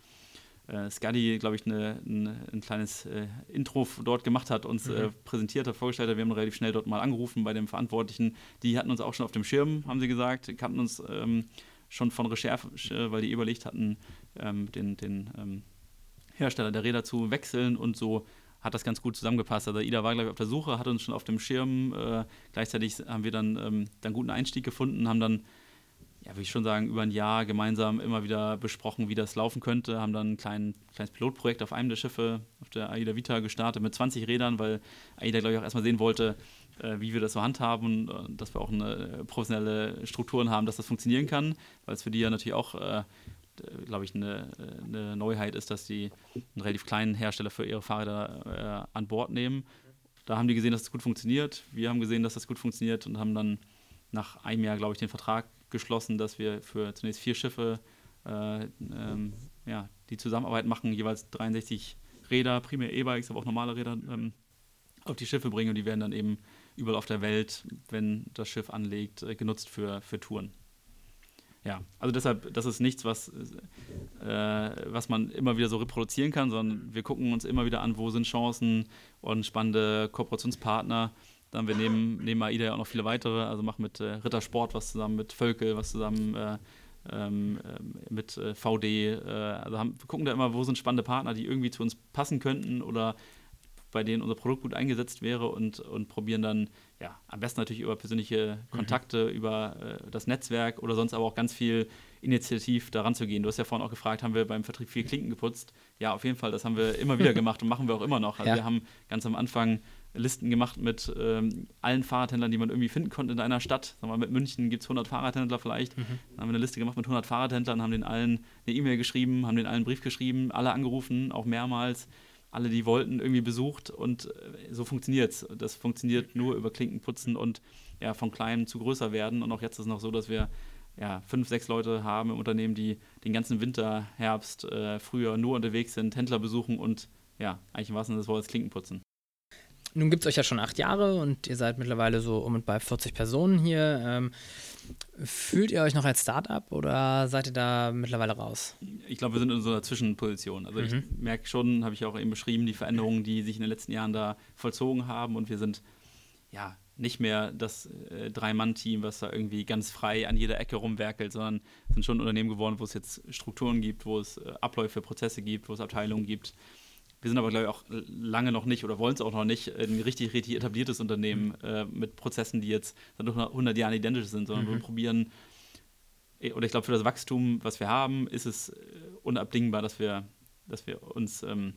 S2: äh, Skadi, glaube ich, eine, eine, ein kleines äh, Intro dort gemacht hat, uns äh, mhm. äh, präsentiert hat, vorgestellt hat. Wir haben relativ schnell dort mal angerufen bei den Verantwortlichen. Die hatten uns auch schon auf dem Schirm, haben sie gesagt, kannten uns ähm, schon von Recherche, weil die überlegt hatten, ähm, den, den ähm, Hersteller der Räder zu wechseln und so hat das ganz gut zusammengepasst. Also Ida war, glaube ich, auf der Suche, hat uns schon auf dem Schirm. Äh, gleichzeitig haben wir dann ähm, einen guten Einstieg gefunden, haben dann ja, würde ich schon sagen, über ein Jahr gemeinsam immer wieder besprochen, wie das laufen könnte. Haben dann ein klein, kleines Pilotprojekt auf einem der Schiffe, auf der AIDA Vita, gestartet mit 20 Rädern, weil AIDA, glaube ich, auch erstmal sehen wollte, äh, wie wir das so handhaben, und dass wir auch eine professionelle Strukturen haben, dass das funktionieren kann, weil es für die ja natürlich auch, äh, glaube ich, eine, eine, Neuheit ist, dass die einen relativ kleinen Hersteller für ihre Fahrräder äh, an Bord nehmen. Da haben die gesehen, dass es das gut funktioniert. Wir haben gesehen, dass das gut funktioniert und haben dann nach einem Jahr, glaube ich, den Vertrag geschlossen, dass wir für zunächst vier Schiffe äh, ähm, ja, die Zusammenarbeit machen, jeweils 63 Räder, primär E-Bikes, aber auch normale Räder ähm, auf die Schiffe bringen und die werden dann eben überall auf der Welt, wenn das Schiff anlegt, äh, genutzt für, für Touren. Ja, also deshalb, das ist nichts, was, äh, was man immer wieder so reproduzieren kann, sondern wir gucken uns immer wieder an, wo sind Chancen und spannende Kooperationspartner. Dann wir nehmen neben AIDA ja auch noch viele weitere, also machen mit äh, Rittersport was zusammen, mit Völkel was zusammen, äh, ähm, äh, mit äh, VD. Äh, also haben, wir gucken da immer, wo sind spannende Partner, die irgendwie zu uns passen könnten oder bei denen unser Produkt gut eingesetzt wäre und, und probieren dann, ja, am besten natürlich über persönliche mhm. Kontakte, mhm. über äh, das Netzwerk oder sonst aber auch ganz viel initiativ daran zu gehen. Du hast ja vorhin auch gefragt, haben wir beim Vertrieb viel Klinken geputzt? Ja, auf jeden Fall, das haben wir immer wieder gemacht und machen wir auch immer noch. Also ja. wir haben ganz am Anfang Listen gemacht mit ähm, allen Fahrradhändlern, die man irgendwie finden konnte in einer Stadt. Sagen wir, mit München gibt es 100 Fahrradhändler vielleicht. Mhm. Dann haben wir eine Liste gemacht mit 100 Fahrradhändlern, haben den allen eine E-Mail geschrieben, haben den allen einen Brief geschrieben, alle angerufen, auch mehrmals alle, die wollten, irgendwie besucht und äh, so funktioniert es. Das funktioniert nur über Klinkenputzen und ja, von klein zu größer werden. Und auch jetzt ist es noch so, dass wir ja, fünf, sechs Leute haben im Unternehmen, die den ganzen Winter, Herbst, äh, Frühjahr nur unterwegs sind, Händler besuchen und ja, eigentlich im wahrsten Sinne des Wortes Klinken putzen.
S1: Nun gibt es euch ja schon acht Jahre und ihr seid mittlerweile so um und bei 40 Personen hier. Ähm, fühlt ihr euch noch als Startup oder seid ihr da mittlerweile raus?
S2: Ich glaube, wir sind in so einer Zwischenposition. Also mhm. ich merke schon, habe ich auch eben beschrieben, die Veränderungen, die sich in den letzten Jahren da vollzogen haben und wir sind ja nicht mehr das äh, Drei-Mann-Team, was da irgendwie ganz frei an jeder Ecke rumwerkelt, sondern sind schon ein Unternehmen geworden, wo es jetzt Strukturen gibt, wo es äh, Abläufe, Prozesse gibt, wo es Abteilungen gibt wir sind aber, glaube ich, auch lange noch nicht oder wollen es auch noch nicht ein richtig, richtig etabliertes Unternehmen mhm. äh, mit Prozessen, die jetzt seit 100 Jahren identisch sind, sondern mhm. wir probieren, eh, oder ich glaube, für das Wachstum, was wir haben, ist es äh, unabdingbar, dass wir, dass wir uns ähm,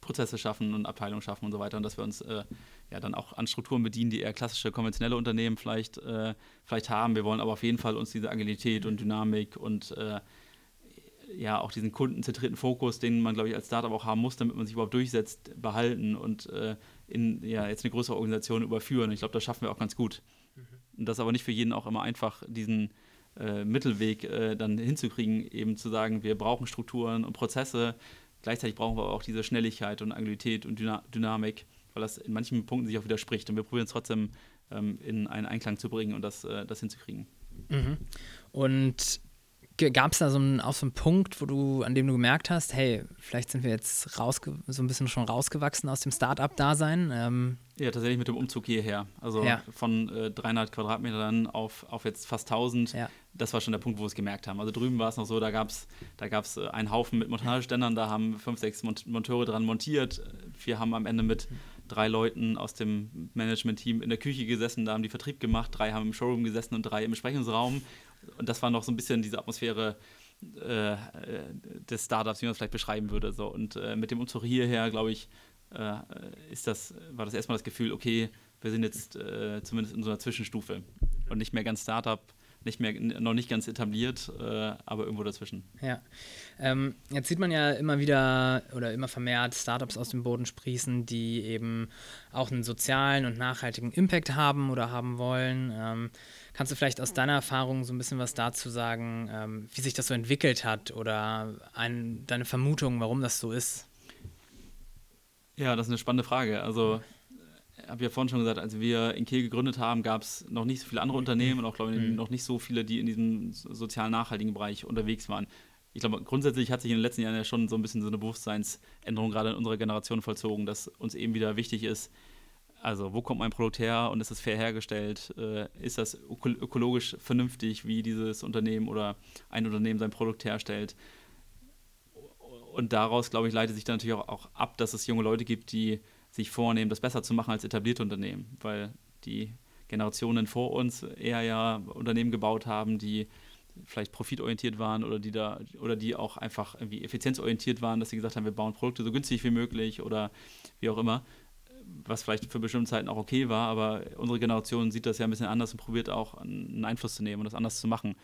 S2: Prozesse schaffen und Abteilungen schaffen und so weiter und dass wir uns äh, ja dann auch an Strukturen bedienen, die eher klassische konventionelle Unternehmen vielleicht, äh, vielleicht haben. Wir wollen aber auf jeden Fall uns diese Agilität und Dynamik und äh, ja auch diesen kundenzentrierten Fokus, den man, glaube ich, als Startup auch haben muss, damit man sich überhaupt durchsetzt, behalten und äh, in ja, jetzt eine größere Organisation überführen. Ich glaube, das schaffen wir auch ganz gut. Mhm. Und das ist aber nicht für jeden auch immer einfach, diesen äh, Mittelweg äh, dann hinzukriegen, eben zu sagen, wir brauchen Strukturen und Prozesse. Gleichzeitig brauchen wir auch diese Schnelligkeit und Agilität und Dyna Dynamik, weil das in manchen Punkten sich auch widerspricht. Und wir probieren es trotzdem ähm, in einen Einklang zu bringen und das, äh, das hinzukriegen.
S1: Mhm. Und Gab es da so einen, auch so einen Punkt, wo du, an dem du gemerkt hast, hey, vielleicht sind wir jetzt rausge so ein bisschen schon rausgewachsen aus dem Start-up-Dasein? Ähm
S2: ja, tatsächlich mit dem Umzug hierher. Also ja. von äh, 300 Quadratmetern auf, auf jetzt fast 1000. Ja. Das war schon der Punkt, wo wir es gemerkt haben. Also drüben war es noch so, da gab es da gab's, äh, einen Haufen mit Montageständern, da haben fünf, sechs Mont Monteure dran montiert. Wir haben am Ende mit drei Leuten aus dem Management-Team in der Küche gesessen, da haben die Vertrieb gemacht, drei haben im Showroom gesessen und drei im Besprechungsraum und das war noch so ein bisschen diese Atmosphäre äh, des Startups, wie man es vielleicht beschreiben würde. So. Und äh, mit dem Umzug hierher, glaube ich, äh, ist das, war das erstmal das Gefühl, okay, wir sind jetzt äh, zumindest in so einer Zwischenstufe und nicht mehr ganz Startup, nicht mehr, noch nicht ganz etabliert, äh, aber irgendwo dazwischen.
S1: Ja. Ähm, jetzt sieht man ja immer wieder oder immer vermehrt Startups aus dem Boden sprießen, die eben auch einen sozialen und nachhaltigen Impact haben oder haben wollen. Ähm, kannst du vielleicht aus deiner Erfahrung so ein bisschen was dazu sagen, ähm, wie sich das so entwickelt hat oder ein, deine Vermutung, warum das so ist?
S2: Ja, das ist eine spannende Frage. Also habe ja vorhin schon gesagt, als wir in Kiel gegründet haben, gab es noch nicht so viele andere Unternehmen und auch, glaube ich, mhm. noch nicht so viele, die in diesem sozial nachhaltigen Bereich unterwegs waren. Ich glaube, grundsätzlich hat sich in den letzten Jahren ja schon so ein bisschen so eine Bewusstseinsänderung gerade in unserer Generation vollzogen, dass uns eben wieder wichtig ist, also wo kommt mein Produkt her und ist es fair hergestellt? Äh, ist das ökologisch vernünftig, wie dieses Unternehmen oder ein Unternehmen sein Produkt herstellt? Und daraus, glaube ich, leitet sich dann natürlich auch, auch ab, dass es junge Leute gibt, die sich vornehmen, das besser zu machen als etablierte Unternehmen, weil die Generationen vor uns eher ja Unternehmen gebaut haben, die vielleicht profitorientiert waren oder die da oder die auch einfach irgendwie effizienzorientiert waren, dass sie gesagt haben, wir bauen Produkte so günstig wie möglich oder wie auch immer, was vielleicht für bestimmte Zeiten auch okay war, aber unsere Generation sieht das ja ein bisschen anders und probiert auch einen Einfluss zu nehmen und das anders zu machen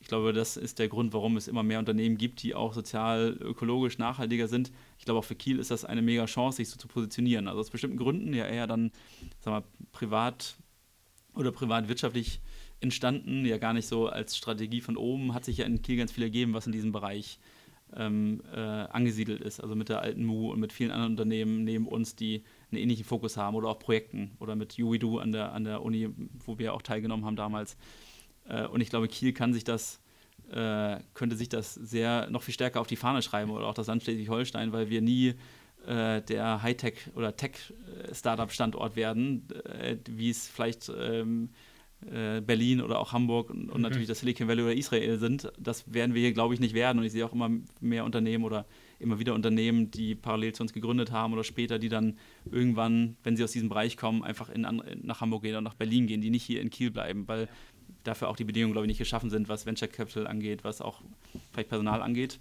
S2: ich glaube, das ist der Grund, warum es immer mehr Unternehmen gibt, die auch sozial, ökologisch nachhaltiger sind. Ich glaube, auch für Kiel ist das eine mega Chance, sich so zu positionieren. Also aus bestimmten Gründen ja eher dann, sag mal, privat oder privatwirtschaftlich entstanden, ja gar nicht so als Strategie von oben, hat sich ja in Kiel ganz viel ergeben, was in diesem Bereich ähm, äh, angesiedelt ist, also mit der alten Mu und mit vielen anderen Unternehmen neben uns, die einen ähnlichen Fokus haben oder auch Projekten oder mit UIDU an der, an der Uni, wo wir auch teilgenommen haben damals. Äh, und ich glaube, Kiel kann sich das, äh, könnte sich das sehr noch viel stärker auf die Fahne schreiben oder auch das Land Schleswig-Holstein, weil wir nie äh, der Hightech- oder Tech-Startup-Standort werden, äh, wie es vielleicht ähm, äh, Berlin oder auch Hamburg und, und mhm. natürlich das Silicon Valley oder Israel sind. Das werden wir hier, glaube ich, nicht werden. Und ich sehe auch immer mehr Unternehmen oder immer wieder Unternehmen, die parallel zu uns gegründet haben oder später, die dann irgendwann, wenn sie aus diesem Bereich kommen, einfach in, nach Hamburg gehen oder nach Berlin gehen, die nicht hier in Kiel bleiben, weil dafür auch die Bedingungen, glaube ich, nicht geschaffen sind, was Venture Capital angeht, was auch vielleicht Personal angeht.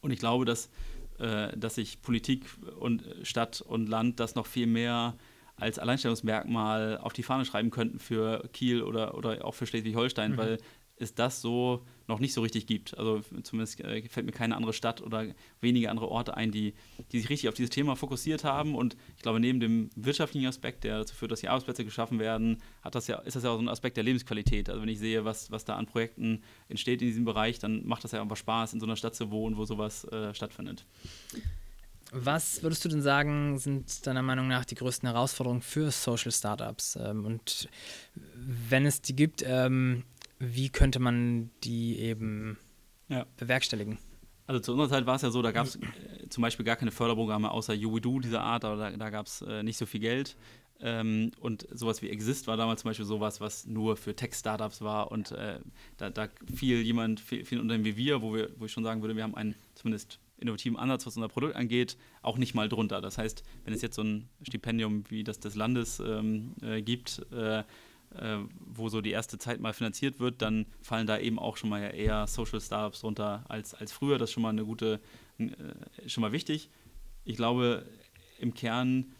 S2: Und ich glaube, dass, äh, dass sich Politik und Stadt und Land das noch viel mehr als Alleinstellungsmerkmal auf die Fahne schreiben könnten für Kiel oder, oder auch für Schleswig-Holstein, mhm. weil es das so noch nicht so richtig gibt. Also zumindest äh, fällt mir keine andere Stadt oder wenige andere Orte ein, die, die sich richtig auf dieses Thema fokussiert haben. Und ich glaube, neben dem wirtschaftlichen Aspekt, der dazu führt, dass hier Arbeitsplätze geschaffen werden, hat das ja, ist das ja auch so ein Aspekt der Lebensqualität. Also wenn ich sehe, was, was da an Projekten entsteht in diesem Bereich, dann macht das ja einfach Spaß, in so einer Stadt zu wohnen, wo sowas äh, stattfindet.
S1: Was würdest du denn sagen, sind deiner Meinung nach die größten Herausforderungen für Social Startups? Ähm, und wenn es die gibt, ähm, wie könnte man die eben ja. bewerkstelligen?
S2: Also zu unserer Zeit war es ja so, da gab es äh, zum Beispiel gar keine Förderprogramme außer UWIDO dieser Art, aber da, da gab es äh, nicht so viel Geld. Ähm, und sowas wie Exist war damals zum Beispiel sowas, was nur für Tech-Startups war. Und äh, da, da fiel jemand, viel, viel Unternehmen wie wir, wo, wir, wo ich schon sagen würde, wir haben einen zumindest innovativen Ansatz, was unser Produkt angeht, auch nicht mal drunter. Das heißt, wenn es jetzt so ein Stipendium wie das des Landes ähm, äh, gibt, äh, wo so die erste Zeit mal finanziert wird, dann fallen da eben auch schon mal eher Social Startups drunter als, als früher. Das ist schon mal eine gute, äh, schon mal wichtig. Ich glaube, im Kern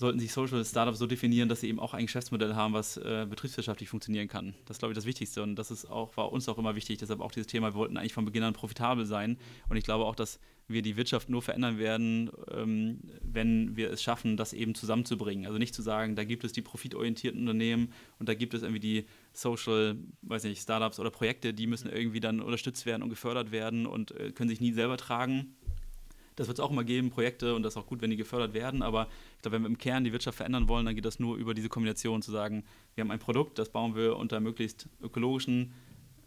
S2: sollten sich Social Startups so definieren, dass sie eben auch ein Geschäftsmodell haben, was äh, betriebswirtschaftlich funktionieren kann. Das ist, glaube ich, das Wichtigste und das ist auch, war uns auch immer wichtig. Deshalb auch dieses Thema, wir wollten eigentlich von Beginn an profitabel sein und ich glaube auch, dass wir die Wirtschaft nur verändern werden, ähm, wenn wir es schaffen, das eben zusammenzubringen. Also nicht zu sagen, da gibt es die profitorientierten Unternehmen und da gibt es irgendwie die Social, weiß nicht, Startups oder Projekte, die müssen irgendwie dann unterstützt werden und gefördert werden und äh, können sich nie selber tragen das wird es auch immer geben, Projekte, und das ist auch gut, wenn die gefördert werden. Aber ich glaube, wenn wir im Kern die Wirtschaft verändern wollen, dann geht das nur über diese Kombination zu sagen, wir haben ein Produkt, das bauen wir unter möglichst ökologischen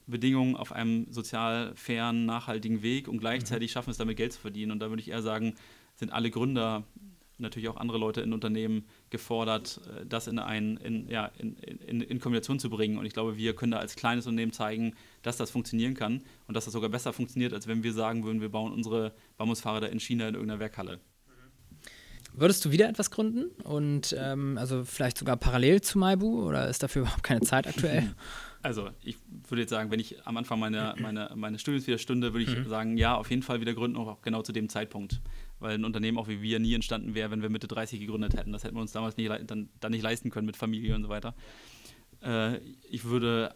S2: Bedingungen auf einem sozial fairen, nachhaltigen Weg und gleichzeitig mhm. schaffen es damit Geld zu verdienen. Und da würde ich eher sagen, sind alle Gründer natürlich auch andere Leute in Unternehmen gefordert, äh, das in, ein, in, ja, in, in, in, Kombination zu bringen. Und ich glaube, wir können da als kleines Unternehmen zeigen, dass das funktionieren kann und dass das sogar besser funktioniert, als wenn wir sagen würden, wir bauen unsere Bambusfahrräder in China in irgendeiner Werkhalle.
S1: Würdest du wieder etwas gründen und ähm, also vielleicht sogar parallel zu Maibu oder ist dafür überhaupt keine Zeit aktuell?
S2: Also ich würde jetzt sagen, wenn ich am Anfang meiner meine, meine Studiums wieder stünde, würde ich mhm. sagen, ja, auf jeden Fall wieder gründen, auch genau zu dem Zeitpunkt. Weil ein Unternehmen auch wie wir nie entstanden wäre, wenn wir Mitte 30 gegründet hätten. Das hätten wir uns damals nicht, dann, dann nicht leisten können mit Familie und so weiter. Äh, ich würde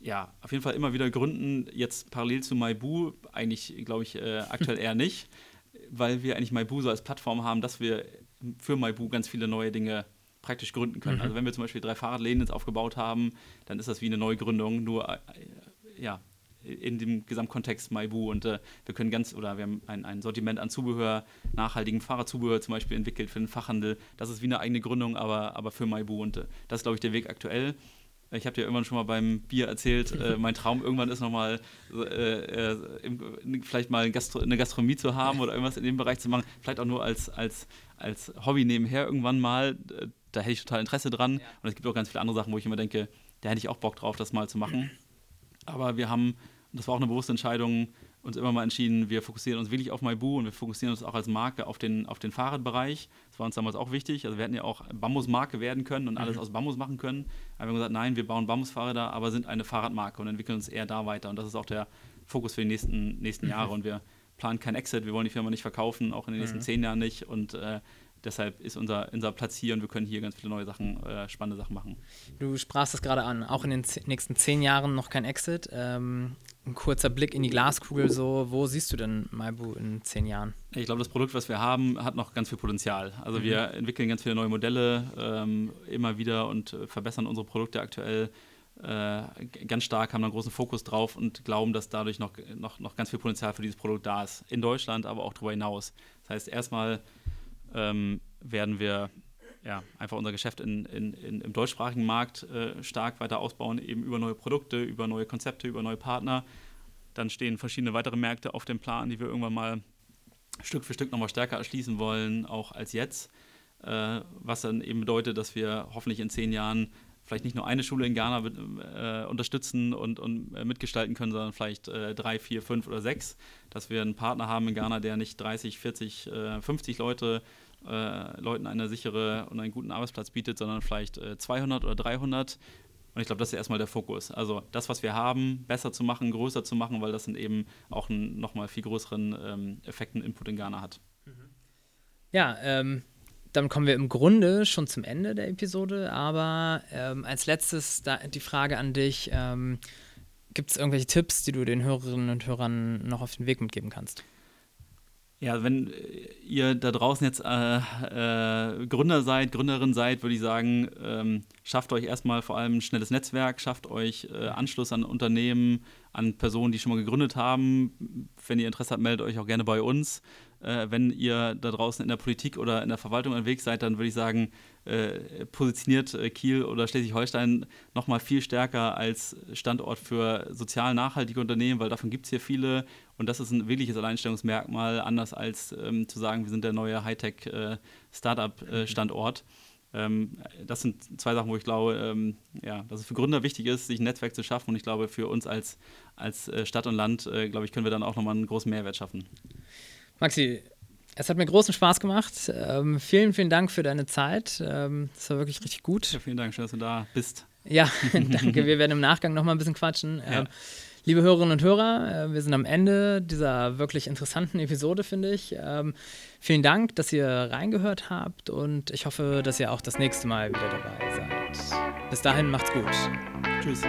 S2: ja, auf jeden Fall immer wieder gründen, jetzt parallel zu Maibu, eigentlich glaube ich äh, aktuell eher nicht, weil wir eigentlich Maibu so als Plattform haben, dass wir für Maibu ganz viele neue Dinge praktisch gründen können. Mhm. Also wenn wir zum Beispiel drei Fahrradläden jetzt aufgebaut haben, dann ist das wie eine Neugründung, nur äh, ja, in dem Gesamtkontext Maibu und äh, wir können ganz, oder wir haben ein, ein Sortiment an Zubehör, nachhaltigen Fahrradzubehör zum Beispiel entwickelt für den Fachhandel. Das ist wie eine eigene Gründung, aber, aber für Maibu und äh, das ist, glaube ich, der Weg aktuell. Ich habe dir irgendwann schon mal beim Bier erzählt, äh, mein Traum irgendwann ist nochmal äh, äh, vielleicht mal Gastro eine Gastronomie zu haben oder irgendwas in dem Bereich zu machen. Vielleicht auch nur als, als, als Hobby nebenher irgendwann mal. Da hätte ich total Interesse dran. Ja. Und es gibt auch ganz viele andere Sachen, wo ich immer denke, da hätte ich auch Bock drauf, das mal zu machen. Aber wir haben, und das war auch eine bewusste Entscheidung, uns immer mal entschieden, wir fokussieren uns wirklich auf Maibu und wir fokussieren uns auch als Marke auf den, auf den Fahrradbereich. Das war uns damals auch wichtig. Also wir hätten ja auch Bambus-Marke werden können und alles mhm. aus Bambus machen können. Aber wir haben gesagt, nein, wir bauen Bambusfahrräder, aber sind eine Fahrradmarke und entwickeln uns eher da weiter. Und das ist auch der Fokus für die nächsten, nächsten mhm. Jahre. Und wir planen kein Exit, wir wollen die Firma nicht verkaufen, auch in den nächsten mhm. zehn Jahren nicht. Und äh, deshalb ist unser, unser Platz hier und wir können hier ganz viele neue Sachen, äh, spannende Sachen machen.
S1: Du sprachst es gerade an, auch in den nächsten zehn Jahren noch kein Exit. Ähm, ein kurzer Blick in die Glaskugel, so, wo siehst du denn Maibu in zehn Jahren?
S2: Ich glaube, das Produkt, was wir haben, hat noch ganz viel Potenzial. Also mhm. wir entwickeln ganz viele neue Modelle ähm, immer wieder und äh, verbessern unsere Produkte aktuell. äh, ganz stark, haben da einen großen Fokus drauf und glauben, dass dadurch noch, noch, noch ganz viel Potenzial für dieses Produkt da ist. In Deutschland, aber auch darüber hinaus. Das heißt, erstmal ähm, werden wir ja, einfach unser Geschäft in, in, in, im deutschsprachigen Markt äh, stark weiter ausbauen, eben über neue Produkte, über neue Konzepte, über neue Partner. Dann stehen verschiedene weitere Märkte auf dem Plan, die wir irgendwann mal Stück für Stück nochmal stärker erschließen wollen, auch als jetzt. Äh, was dann eben bedeutet, dass wir hoffentlich in zehn Jahren vielleicht nicht nur eine Schule in Ghana äh, unterstützen und, und äh, mitgestalten können, sondern vielleicht äh, drei, vier, fünf oder sechs. Dass wir einen Partner haben in Ghana, der nicht 30, 40, 50 Leute, äh, Leuten eine sichere und einen guten Arbeitsplatz bietet, sondern vielleicht 200 äh, oder 300. Und ich glaube, das ist erstmal der Fokus. Also das, was wir haben, besser zu machen, größer zu machen, weil das dann eben auch einen nochmal viel größeren ähm, Effekten Input in Ghana hat.
S1: Ja, ähm, dann kommen wir im Grunde schon zum Ende der Episode, aber ähm, als letztes die Frage an dich. Ähm, Gibt es irgendwelche Tipps, die du den Hörerinnen und Hörern noch auf den Weg mitgeben kannst?
S2: Ja, wenn ihr da draußen jetzt äh, äh, Gründer seid, Gründerin seid, würde ich sagen, ähm, schafft euch erstmal vor allem ein schnelles Netzwerk, schafft euch äh, Anschluss an Unternehmen, an Personen, die schon mal gegründet haben. Wenn ihr Interesse habt, meldet euch auch gerne bei uns. Äh, wenn ihr da draußen in der Politik oder in der Verwaltung unterwegs seid, dann würde ich sagen, äh, positioniert äh, Kiel oder Schleswig-Holstein nochmal viel stärker als Standort für sozial nachhaltige Unternehmen, weil davon gibt es hier viele und das ist ein wirkliches Alleinstellungsmerkmal, anders als ähm, zu sagen, wir sind der neue Hightech-Startup-Standort. Äh, ähm, das sind zwei Sachen, wo ich glaube, ähm, ja, dass es für Gründer wichtig ist, sich ein Netzwerk zu schaffen. Und ich glaube, für uns als, als äh, Stadt und Land, äh, glaube ich, können wir dann auch nochmal einen großen Mehrwert schaffen.
S1: Maxi, es hat mir großen Spaß gemacht. Ähm, vielen, vielen Dank für deine Zeit. Ähm, das war wirklich richtig gut.
S2: Ja, vielen Dank, schön, dass du da bist.
S1: Ja, danke. Wir werden im Nachgang nochmal ein bisschen quatschen. Ja. Ähm, liebe Hörerinnen und Hörer, äh, wir sind am Ende dieser wirklich interessanten Episode, finde ich. Ähm, vielen Dank, dass ihr reingehört habt und ich hoffe, dass ihr auch das nächste Mal wieder dabei seid. Bis dahin, macht's gut.
S2: Tschüss.